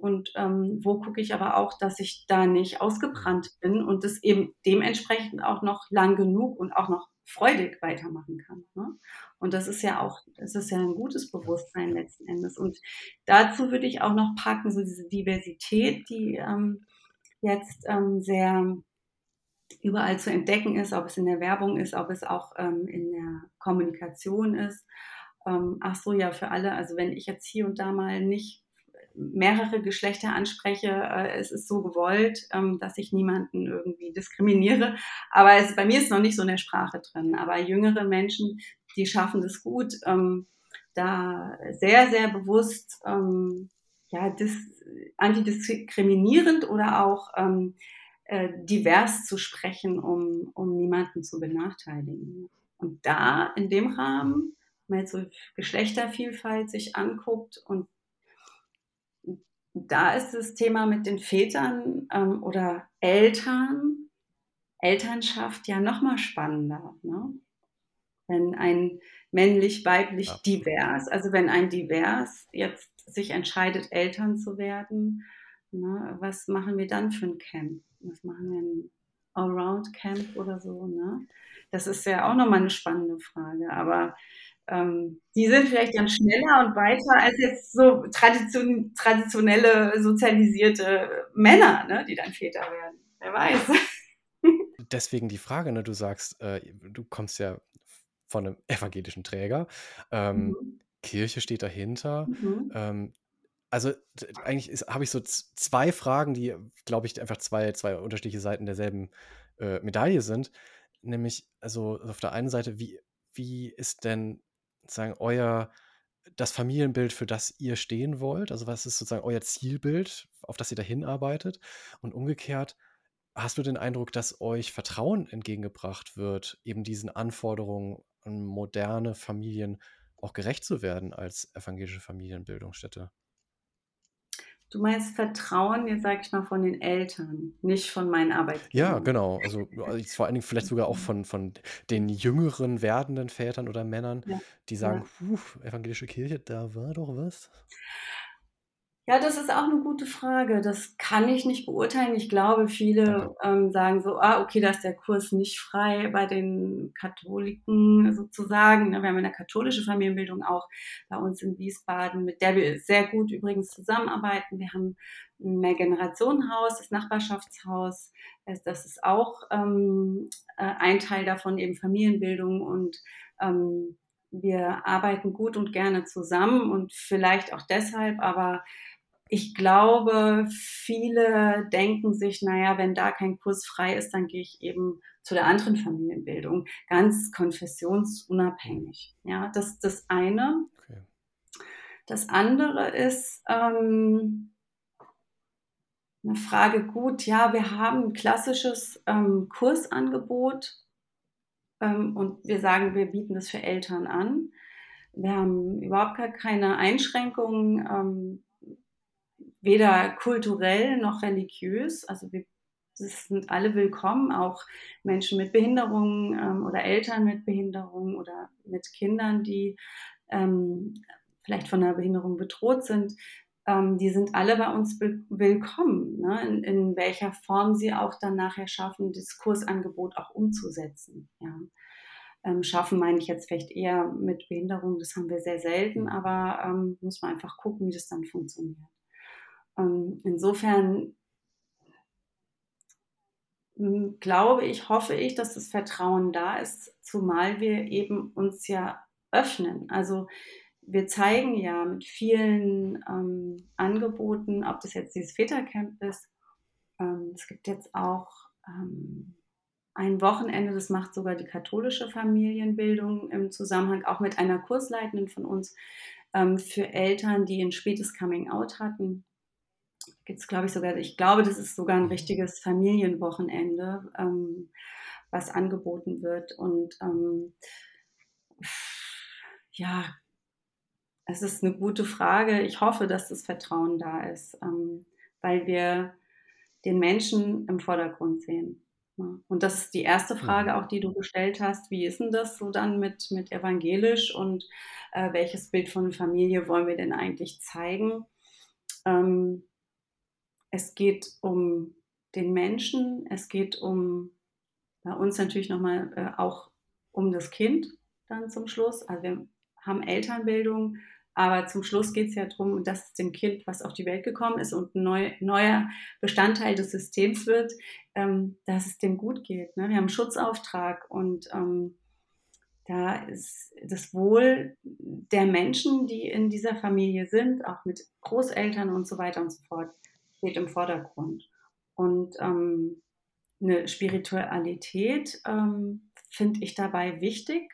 C: und ähm, wo gucke ich aber auch, dass ich da nicht ausgebrannt bin und das eben dementsprechend auch noch lang genug und auch noch freudig weitermachen kann. Ne? Und das ist ja auch, das ist ja ein gutes Bewusstsein letzten Endes. Und dazu würde ich auch noch packen, so diese Diversität, die ähm, jetzt ähm, sehr überall zu entdecken ist, ob es in der Werbung ist, ob es auch ähm, in der Kommunikation ist. Ähm, ach so, ja, für alle. Also wenn ich jetzt hier und da mal nicht mehrere Geschlechter anspreche, äh, es ist so gewollt, ähm, dass ich niemanden irgendwie diskriminiere. Aber es, bei mir ist noch nicht so eine Sprache drin. Aber jüngere Menschen, die schaffen das gut, ähm, da sehr, sehr bewusst ähm, ja, dis, antidiskriminierend oder auch äh, divers zu sprechen, um, um niemanden zu benachteiligen. Und da in dem Rahmen, wenn man jetzt so Geschlechtervielfalt sich anguckt und da ist das Thema mit den Vätern ähm, oder Eltern, Elternschaft ja nochmal spannender. Ne? Wenn ein männlich-weiblich ja. divers, also wenn ein divers jetzt sich entscheidet, Eltern zu werden, ne, was machen wir dann für ein Camp? Was machen wir ein Allround-Camp oder so? Ne? Das ist ja auch nochmal eine spannende Frage. Aber ähm, die sind vielleicht dann schneller und weiter als jetzt so tradition traditionelle sozialisierte Männer, ne, die dann Väter werden. Wer weiß.
A: Deswegen die Frage, ne, du sagst, äh, du kommst ja von einem evangelischen Träger. Ähm, mhm. Kirche steht dahinter. Mhm. Ähm, also eigentlich habe ich so zwei Fragen, die, glaube ich, einfach zwei, zwei unterschiedliche Seiten derselben äh, Medaille sind. Nämlich, also auf der einen Seite, wie, wie ist denn sozusagen euer das Familienbild, für das ihr stehen wollt? Also was ist sozusagen euer Zielbild, auf das ihr dahin arbeitet? Und umgekehrt, hast du den Eindruck, dass euch Vertrauen entgegengebracht wird, eben diesen Anforderungen an moderne Familien auch gerecht zu werden als evangelische Familienbildungsstätte?
C: Du meinst Vertrauen, jetzt sage ich mal, von den Eltern, nicht von meinen
A: Ja, genau. Also, also vor allen Dingen vielleicht sogar auch von, von den jüngeren werdenden Vätern oder Männern,
C: Ja,
A: die
C: ja.
A: sagen, puh, evangelische Kirche, da war doch was.
C: Ja, das ist auch eine gute Frage. Das kann ich nicht beurteilen. Ich glaube, viele ähm, sagen so, ah, okay, da ist der Kurs nicht frei bei den Katholiken sozusagen. Ne? Wir haben eine katholische Familienbildung auch bei uns in Wiesbaden, mit der wir sehr gut übrigens zusammenarbeiten. Wir haben ein Mehrgenerationenhaus, das Nachbarschaftshaus. Das ist auch ähm, äh, ein Teil davon, eben Familienbildung und ähm, wir arbeiten gut und gerne zusammen und vielleicht auch deshalb, aber ich glaube, viele denken sich, naja, wenn da kein Kurs frei ist, dann gehe ich eben zu der anderen Familienbildung, ganz konfessionsunabhängig. Ja, das ist das eine. Okay. Das andere ist ähm, eine Frage, gut, ja, wir haben ein klassisches ähm, Kursangebot ähm, und wir sagen, wir bieten das für Eltern an. Wir haben überhaupt gar keine Einschränkungen ähm, weder kulturell noch religiös. Also wir sind alle willkommen, auch Menschen mit Behinderungen ähm, oder Eltern mit Behinderungen oder mit Kindern, die ähm, vielleicht von einer Behinderung bedroht sind. Ähm, die sind alle bei uns willkommen, ne? in, in, welcher Form sie auch dann nachher schaffen, das Kursangebot auch umzusetzen. Ja. Ähm, schaffen meine ich jetzt vielleicht eher mit Behinderung, das haben wir sehr selten, aber ähm, muss man einfach gucken, wie das dann funktioniert. Ähm, insofern hm, glaube ich, hoffe ich, dass das Vertrauen da ist, zumal wir eben uns ja öffnen. Also wir zeigen ja mit vielen ähm, Angeboten, ob das jetzt dieses Vätercamp ist. Ähm, es gibt jetzt auch ähm, ein Wochenende, das macht sogar die katholische Familienbildung im Zusammenhang auch mit einer Kursleitenden von uns ähm, für Eltern, die ein spätes Coming Out hatten gibt es, glaube ich, sogar, ich glaube, das ist sogar ein mhm. richtiges Familienwochenende, ähm, was angeboten wird. Und ähm, ja, es ist eine gute Frage. Ich hoffe, dass das Vertrauen da ist, ähm, weil wir den Menschen im Vordergrund sehen. Und das ist die erste Frage, mhm. auch die du gestellt hast. Wie ist denn das so dann mit, mit evangelisch und äh, welches Bild von Familie wollen wir denn eigentlich zeigen? Ähm, es geht um den Menschen, es geht um bei uns natürlich nochmal äh, auch um das Kind dann zum Schluss. Also wir haben Elternbildung, aber zum Schluss geht es ja darum, dass es dem Kind, was auf die Welt gekommen ist und ein neu, neuer Bestandteil des Systems wird, ähm, dass es dem gut geht. Ne? Wir haben einen Schutzauftrag und ähm, da ist das Wohl der Menschen, die in dieser Familie sind, auch mit Großeltern und so weiter und so fort, steht im Vordergrund. Und ähm, eine Spiritualität ähm, finde ich dabei wichtig.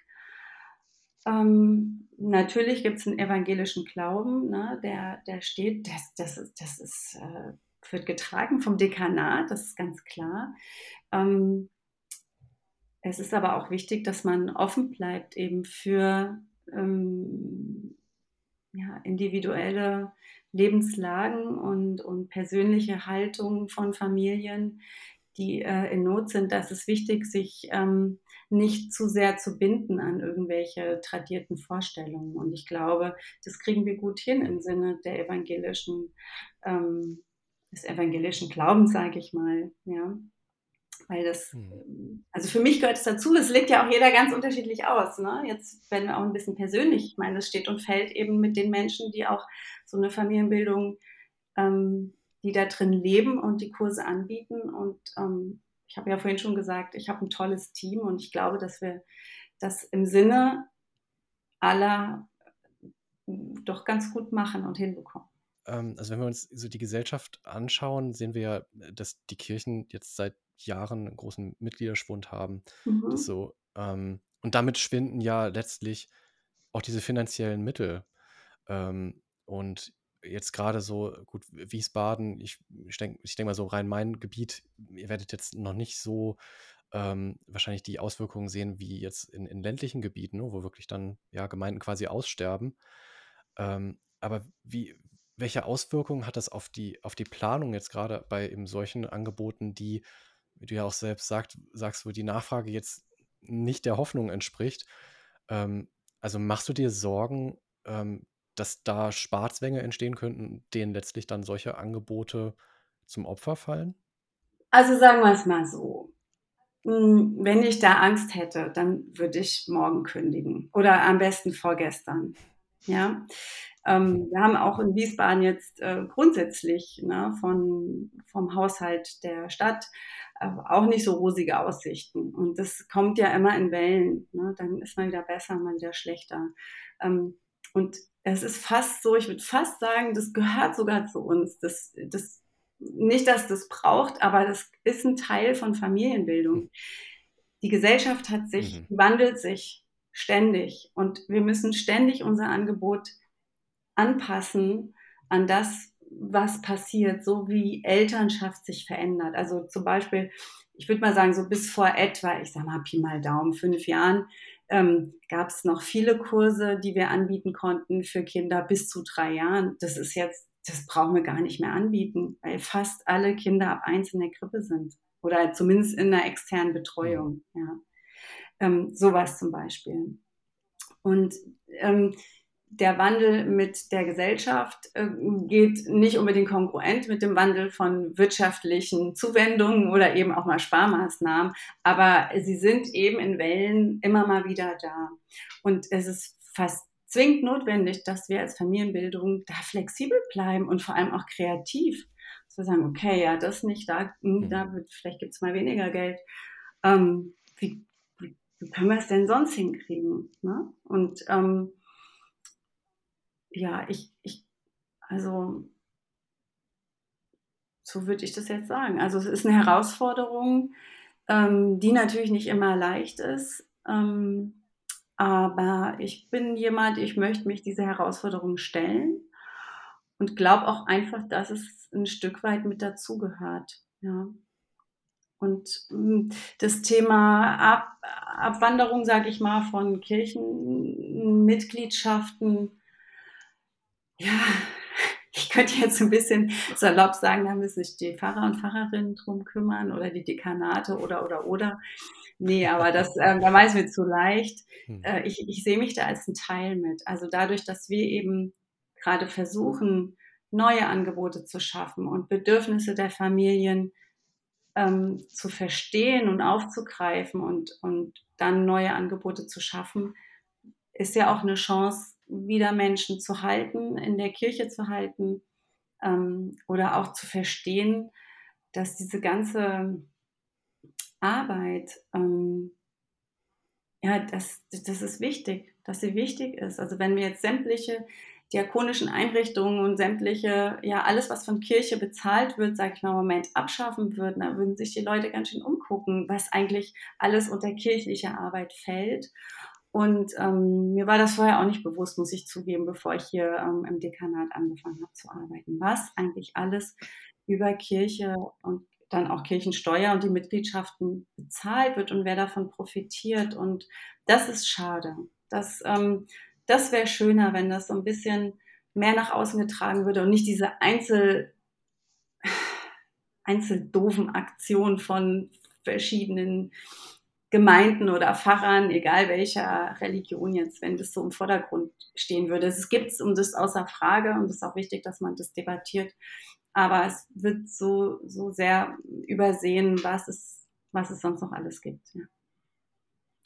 C: Ähm, natürlich gibt es einen evangelischen Glauben, ne, der, der steht, das, das, das ist, äh, wird getragen vom Dekanat, das ist ganz klar. Ähm, es ist aber auch wichtig, dass man offen bleibt eben für ähm, ja, individuelle Lebenslagen und, und persönliche Haltungen von Familien, die äh, in Not sind, dass es wichtig, sich ähm, nicht zu sehr zu binden an irgendwelche tradierten Vorstellungen. Und ich glaube, das kriegen wir gut hin im Sinne der evangelischen, ähm, des evangelischen Glaubens, sage ich mal. Ja. Weil das, hm. also für mich gehört es dazu, es legt ja auch jeder ganz unterschiedlich aus. Ne? Jetzt werden wir auch ein bisschen persönlich. Ich meine, das steht und fällt eben mit den Menschen, die auch so eine Familienbildung ähm, die da drin leben und die Kurse anbieten. Und ähm, ich habe ja vorhin schon gesagt, ich habe ein tolles Team und ich glaube, dass wir das im Sinne aller doch ganz gut machen und hinbekommen.
A: Ähm, also wenn wir uns so die Gesellschaft anschauen, sehen wir ja, dass die Kirchen jetzt seit Jahren einen großen Mitgliederschwund haben. Mhm. Das so, ähm, und damit schwinden ja letztlich auch diese finanziellen Mittel. Ähm, und jetzt gerade so, gut, Wiesbaden, ich, ich denke ich denk mal so rein mein Gebiet, ihr werdet jetzt noch nicht so ähm, wahrscheinlich die Auswirkungen sehen wie jetzt in, in ländlichen Gebieten, ne, wo wirklich dann ja Gemeinden quasi aussterben. Ähm, aber wie, welche Auswirkungen hat das auf die, auf die Planung jetzt gerade bei eben solchen Angeboten, die, wie du ja auch selbst sagt, sagst, wo die Nachfrage jetzt nicht der Hoffnung entspricht? Ähm, also machst du dir Sorgen, ähm, dass da Sparzwänge entstehen könnten, denen letztlich dann solche Angebote zum Opfer fallen?
C: Also sagen wir es mal so. Hm, wenn ich da Angst hätte, dann würde ich morgen kündigen oder am besten vorgestern. Ja, ähm, wir haben auch in Wiesbaden jetzt äh, grundsätzlich ne, von, vom Haushalt der Stadt auch nicht so rosige Aussichten. Und das kommt ja immer in Wellen. Ne? Dann ist man wieder besser, mal wieder schlechter. Ähm, und es ist fast so, ich würde fast sagen, das gehört sogar zu uns. Das, das, nicht, dass das braucht, aber das ist ein Teil von Familienbildung. Die Gesellschaft hat sich, mhm. wandelt sich ständig und wir müssen ständig unser Angebot anpassen an das, was passiert, so wie Elternschaft sich verändert. Also zum Beispiel, ich würde mal sagen, so bis vor etwa, ich sag mal, Pi mal Daumen, fünf Jahren, ähm, gab es noch viele Kurse, die wir anbieten konnten für Kinder bis zu drei Jahren. Das ist jetzt, das brauchen wir gar nicht mehr anbieten, weil fast alle Kinder ab eins in der Krippe sind oder zumindest in einer externen Betreuung. Mhm. Ja. Ähm, sowas zum Beispiel. Und ähm, der Wandel mit der Gesellschaft äh, geht nicht unbedingt kongruent mit dem Wandel von wirtschaftlichen Zuwendungen oder eben auch mal Sparmaßnahmen, aber sie sind eben in Wellen immer mal wieder da. Und es ist fast zwingend notwendig, dass wir als Familienbildung da flexibel bleiben und vor allem auch kreativ. Dass wir sagen, okay, ja, das nicht, da, hm, da wird, vielleicht gibt es mal weniger Geld. Ähm, wie, wie, wie, können wir es denn sonst hinkriegen? Ne? Und ähm, ja, ich, ich, also so würde ich das jetzt sagen. Also es ist eine Herausforderung, ähm, die natürlich nicht immer leicht ist. Ähm, aber ich bin jemand, ich möchte mich dieser Herausforderung stellen und glaube auch einfach, dass es ein Stück weit mit dazugehört. Ja. Und hm, das Thema Ab Abwanderung, sage ich mal, von Kirchenmitgliedschaften ja, ich könnte jetzt ein bisschen salopp sagen, da müssen sich die Pfarrer und Pfarrerinnen drum kümmern oder die Dekanate oder, oder, oder. Nee, aber das, äh, da weiß mir zu leicht. Hm. Äh, ich, ich sehe mich da als ein Teil mit. Also dadurch, dass wir eben gerade versuchen, neue Angebote zu schaffen und Bedürfnisse der Familien ähm, zu verstehen und aufzugreifen und, und dann neue Angebote zu schaffen, ist ja auch eine Chance, wieder Menschen zu halten, in der Kirche zu halten ähm, oder auch zu verstehen, dass diese ganze Arbeit, ähm, ja, das, das ist wichtig, dass sie wichtig ist. Also wenn wir jetzt sämtliche diakonischen Einrichtungen und sämtliche, ja, alles, was von Kirche bezahlt wird, sag ich mal, im Moment abschaffen würden, da würden sich die Leute ganz schön umgucken, was eigentlich alles unter kirchliche Arbeit fällt. Und ähm, mir war das vorher auch nicht bewusst, muss ich zugeben, bevor ich hier ähm, im Dekanat angefangen habe zu arbeiten, was eigentlich alles über Kirche und dann auch Kirchensteuer und die Mitgliedschaften bezahlt wird und wer davon profitiert. Und das ist schade. Das, ähm, das wäre schöner, wenn das so ein bisschen mehr nach außen getragen würde und nicht diese Einzel, einzeldoofen Aktionen von verschiedenen Gemeinden oder Pfarrern, egal welcher Religion jetzt, wenn das so im Vordergrund stehen würde. Es gibt es um das außer Frage und es ist auch wichtig, dass man das debattiert. Aber es wird so, so sehr übersehen, was es, was es sonst noch alles gibt. Ja.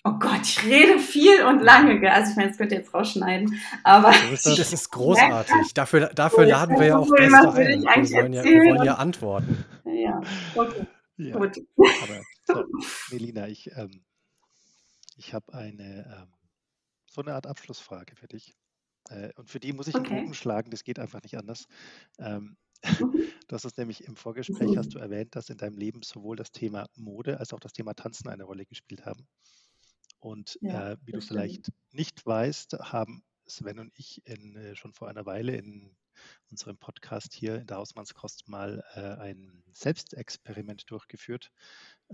C: Oh Gott, ich rede viel und lange. Also ich meine, das könnt ihr jetzt rausschneiden. Aber
A: das, das ist großartig. Dafür, dafür laden wir ja auch Gäste ein. Wir wollen ja, wir wollen ja antworten.
C: Ja, okay.
B: Ja, Gut. Aber so, Melina, ich, ähm, ich habe eine ähm, so eine Art Abschlussfrage für dich. Äh, und für die muss ich okay. einen Bogen schlagen, das geht einfach nicht anders. Ähm, mhm. du hast es nämlich im Vorgespräch hast du erwähnt, dass in deinem Leben sowohl das Thema Mode als auch das Thema Tanzen eine Rolle gespielt haben. Und ja, äh, wie du vielleicht nicht weißt, haben Sven und ich in, äh, schon vor einer Weile in unserem Podcast hier in der Hausmannskost mal äh, ein Selbstexperiment durchgeführt,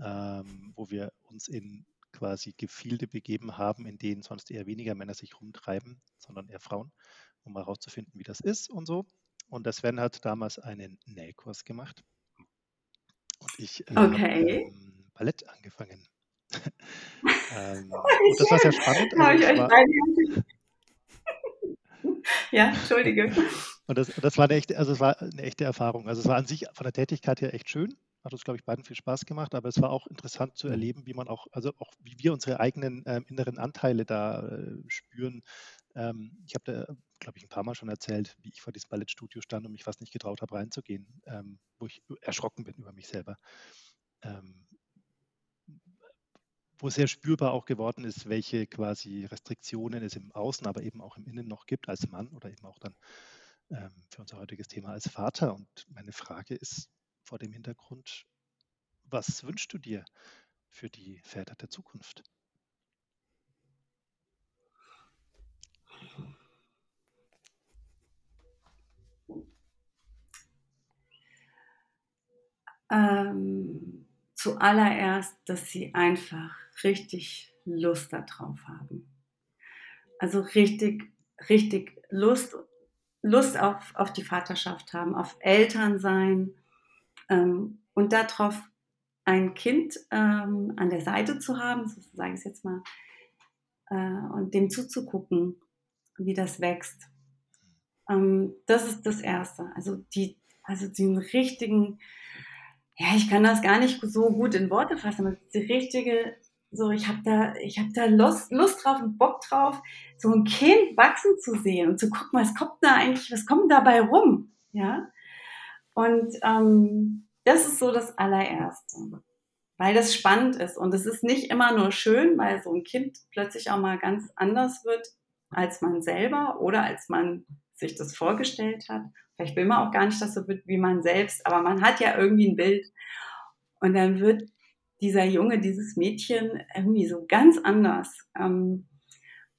B: ähm, wo wir uns in quasi Gefilde begeben haben, in denen sonst eher weniger Männer sich rumtreiben, sondern eher Frauen, um mal herauszufinden, wie das ist und so. Und der Sven hat damals einen Nähkurs gemacht. Und ich äh,
C: okay.
B: ähm, Ballett angefangen. ähm, und das war sehr spannend. Also
C: ich euch ja, entschuldige.
B: Und das, das war eine echte, also es war eine echte Erfahrung. Also es war an sich von der Tätigkeit her echt schön. Hat uns, glaube ich, beiden viel Spaß gemacht, aber es war auch interessant zu erleben, wie man auch, also auch wie wir unsere eigenen ähm, inneren Anteile da äh, spüren. Ähm, ich habe da, glaube ich, ein paar Mal schon erzählt, wie ich vor diesem Ballettstudio stand und mich fast nicht getraut habe, reinzugehen, ähm, wo ich erschrocken bin über mich selber. Ähm, wo sehr spürbar auch geworden ist, welche quasi Restriktionen es im Außen, aber eben auch im Innen noch gibt als Mann oder eben auch dann ähm, für unser heutiges Thema als Vater. Und meine Frage ist vor dem Hintergrund, was wünschst du dir für die Väter der Zukunft?
C: Ähm, zuallererst, dass sie einfach richtig Lust darauf haben. Also richtig, richtig Lust, Lust auf, auf die Vaterschaft haben, auf Elternsein ähm, und darauf ein Kind ähm, an der Seite zu haben, so sage ich es jetzt mal, äh, und dem zuzugucken, wie das wächst. Ähm, das ist das Erste. Also die, also den richtigen, ja, ich kann das gar nicht so gut in Worte fassen, aber die richtige so, ich habe da, ich habe da Lust, Lust drauf und Bock drauf, so ein Kind wachsen zu sehen und zu gucken, was kommt da eigentlich, was kommt dabei rum, ja. Und ähm, das ist so das allererste, weil das spannend ist und es ist nicht immer nur schön, weil so ein Kind plötzlich auch mal ganz anders wird als man selber oder als man sich das vorgestellt hat. Vielleicht will man auch gar nicht, dass so wird wie man selbst, aber man hat ja irgendwie ein Bild und dann wird dieser Junge, dieses Mädchen irgendwie so ganz anders. Ähm,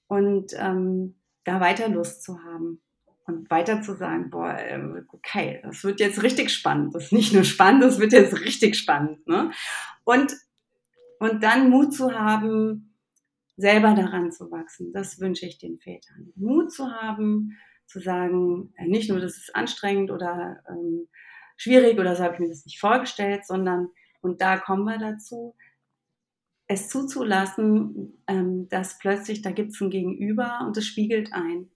C: und ähm, da weiter Lust zu haben und weiter zu sagen, boah, ähm, okay, das wird jetzt richtig spannend. Das ist nicht nur spannend, das wird jetzt richtig spannend. Ne? Und, und dann Mut zu haben, selber daran zu wachsen. Das wünsche ich den Vätern. Mut zu haben, zu sagen, äh, nicht nur, das ist anstrengend oder ähm, schwierig oder so habe ich mir das nicht vorgestellt, sondern und da kommen wir dazu, es zuzulassen, ähm, dass plötzlich, da gibt es ein Gegenüber und es spiegelt ein.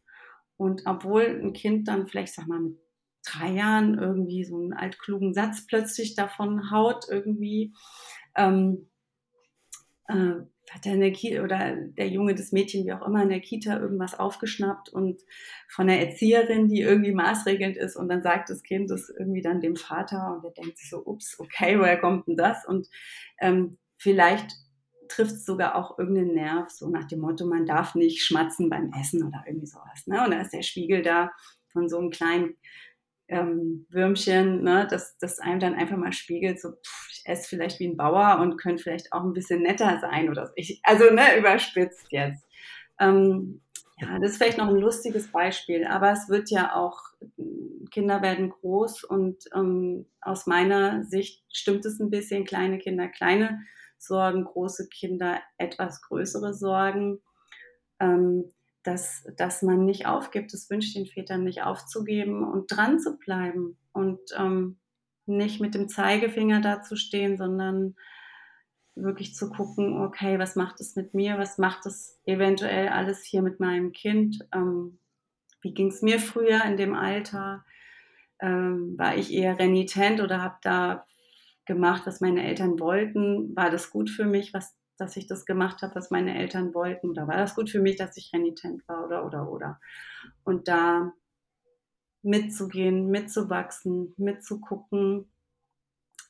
C: Und obwohl ein Kind dann vielleicht, sag mal, mit drei Jahren irgendwie so einen altklugen Satz plötzlich davon haut irgendwie. Ähm, äh, hat er in der Kita oder der Junge, das Mädchen, wie auch immer, in der Kita irgendwas aufgeschnappt und von der Erzieherin, die irgendwie maßregelnd ist und dann sagt das Kind das irgendwie dann dem Vater und der denkt sich so, ups, okay, woher kommt denn das? Und ähm, vielleicht trifft es sogar auch irgendeinen Nerv, so nach dem Motto, man darf nicht schmatzen beim Essen oder irgendwie sowas. Ne? Und da ist der Spiegel da von so einem kleinen ähm, Würmchen, ne, dass das einem dann einfach mal spiegelt, so pff, ich esse vielleicht wie ein Bauer und könnte vielleicht auch ein bisschen netter sein oder so. Ich, also ne, überspitzt jetzt. Ähm, ja, das ist vielleicht noch ein lustiges Beispiel, aber es wird ja auch, Kinder werden groß und ähm, aus meiner Sicht stimmt es ein bisschen, kleine Kinder kleine Sorgen, große Kinder etwas größere Sorgen. Ähm, dass, dass man nicht aufgibt. Das wünsche ich den Vätern nicht aufzugeben und dran zu bleiben und ähm, nicht mit dem Zeigefinger dazustehen, sondern wirklich zu gucken, okay, was macht es mit mir, was macht es eventuell alles hier mit meinem Kind, ähm, wie ging es mir früher in dem Alter, ähm, war ich eher renitent oder habe da gemacht, was meine Eltern wollten, war das gut für mich, was dass ich das gemacht habe, was meine Eltern wollten? Oder war das gut für mich, dass ich renitent war? Oder, oder, oder. Und da mitzugehen, mitzuwachsen, mitzugucken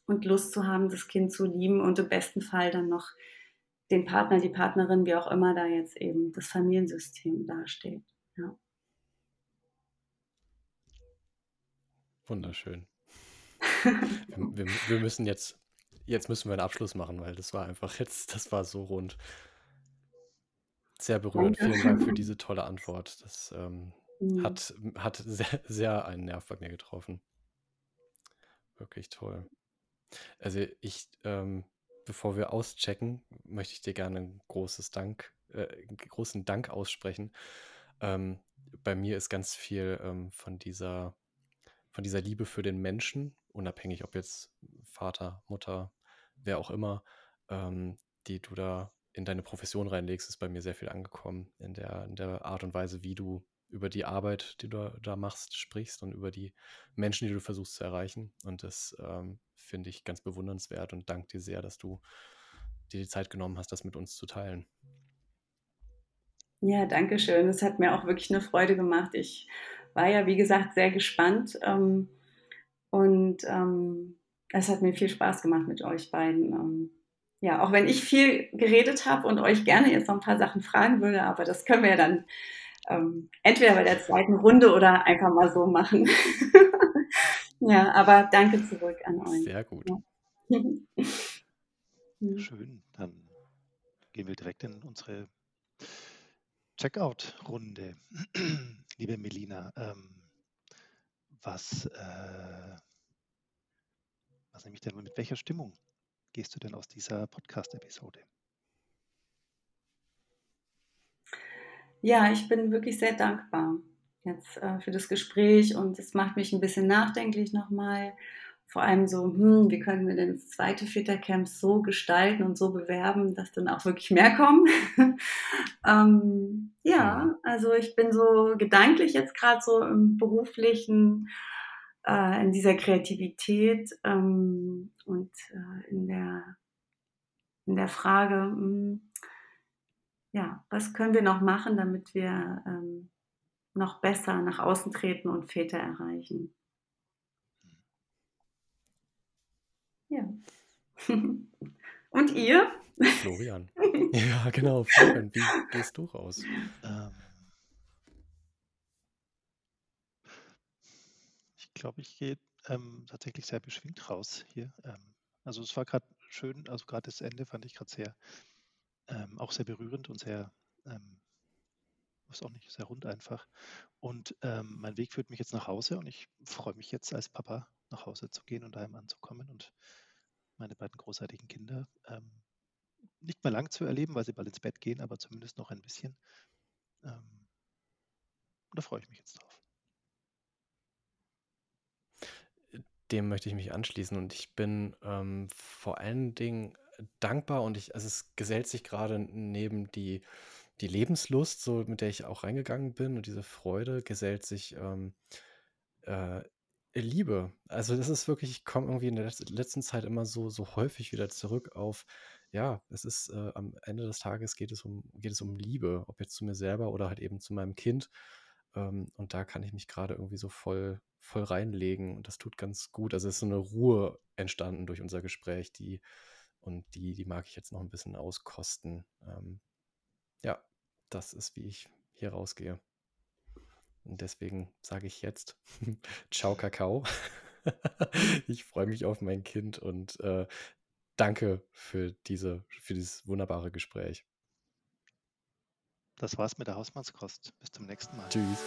C: und Lust zu haben, das Kind zu lieben und im besten Fall dann noch den Partner, die Partnerin, wie auch immer da jetzt eben das Familiensystem dasteht. Ja.
A: Wunderschön. wir, wir, wir müssen jetzt jetzt müssen wir einen Abschluss machen, weil das war einfach jetzt, das war so rund. Sehr berührend.
C: Danke.
A: Vielen Dank für diese tolle Antwort. Das ähm,
C: Mhm.
A: hat, hat sehr, sehr einen Nerv bei mir getroffen. Wirklich toll. Also ich, ähm, bevor wir auschecken, möchte ich dir gerne ein großes Dank, äh, einen großen Dank aussprechen. Ähm, bei mir ist ganz viel ähm, von dieser, von dieser Liebe für den Menschen, unabhängig ob jetzt Vater, Mutter, wer auch immer, ähm, die du da in deine Profession reinlegst, ist bei mir sehr viel angekommen in der, in der Art und Weise, wie du über die Arbeit, die du da machst, sprichst und über die Menschen, die du versuchst zu erreichen. Und das ähm, finde ich ganz bewundernswert und danke dir sehr, dass du dir die Zeit genommen hast, das mit uns zu teilen.
C: Ja, danke schön. Es hat mir auch wirklich eine Freude gemacht. Ich war ja, wie gesagt, sehr gespannt. Ähm, und ähm, es hat mir viel Spaß gemacht mit euch beiden. Ähm, ja, auch wenn ich viel geredet habe und euch gerne jetzt noch ein paar Sachen fragen würde, aber das können wir ja dann ähm, entweder bei der zweiten Runde oder einfach mal so machen. ja, aber danke zurück an euch.
A: Sehr gut.
C: Ja.
B: Schön, dann gehen wir direkt in unsere Checkout-Runde. Liebe Melina, ähm, was, äh, was nehme ich denn mit welcher Stimmung gehst du denn aus dieser Podcast-Episode?
C: Ja, ich bin wirklich sehr dankbar jetzt äh, für das Gespräch und es macht mich ein bisschen nachdenklich nochmal. Vor allem so, hm, wie können wir denn das zweite Fittercamp so gestalten und so bewerben, dass dann auch wirklich mehr kommen. ähm, ja, also ich bin so gedanklich jetzt gerade so im beruflichen, äh, in dieser Kreativität ähm, und äh, in, der, in der Frage, hm, ja, was können wir noch machen, damit wir ähm, noch besser nach außen treten und Väter erreichen. Ja. Und ihr?
A: Florian. Ja, genau. Florian, wie gehst du raus?
B: Ähm, ich glaube, ich gehe ähm, tatsächlich sehr beschwingt raus hier. Ähm, also es war gerade schön, also gerade das Ende fand ich gerade sehr, ähm, auch sehr berührend und sehr, ähm, weiß auch nicht, sehr rund einfach. Und ähm, mein Weg führt mich jetzt nach Hause und ich freue mich jetzt als Papa nach Hause zu gehen und daheim anzukommen und meine beiden großartigen Kinder ähm, nicht mehr lang zu erleben, weil sie bald ins Bett gehen, aber zumindest noch ein bisschen. Ähm, da freue ich mich jetzt drauf.
A: Dem möchte ich mich anschließen und ich bin ähm, vor allen Dingen dankbar und ich, also es gesellt sich gerade neben die, die Lebenslust, so mit der ich auch reingegangen bin und diese Freude, gesellt sich ähm, äh, Liebe. Also, das ist wirklich ich komme irgendwie in der letz letzten Zeit immer so so häufig wieder zurück auf ja, es ist, äh am Ende des Tages geht es um geht es um Liebe, ob jetzt zu mir selber oder halt eben zu meinem Kind. Ähm, und da kann ich mich gerade irgendwie so voll voll reinlegen und das tut ganz gut. Also, es ist so eine Ruhe entstanden durch unser Gespräch, die und die die mag ich jetzt noch ein bisschen auskosten. Ähm, ja, das ist, wie ich hier rausgehe. Und deswegen sage ich jetzt Ciao Kakao. Ich freue mich auf mein Kind und, äh, danke für diese für dieses wunderbare Gespräch.
B: Das war's mit der Hausmannskost. Bis zum nächsten Mal.
A: Tschüss.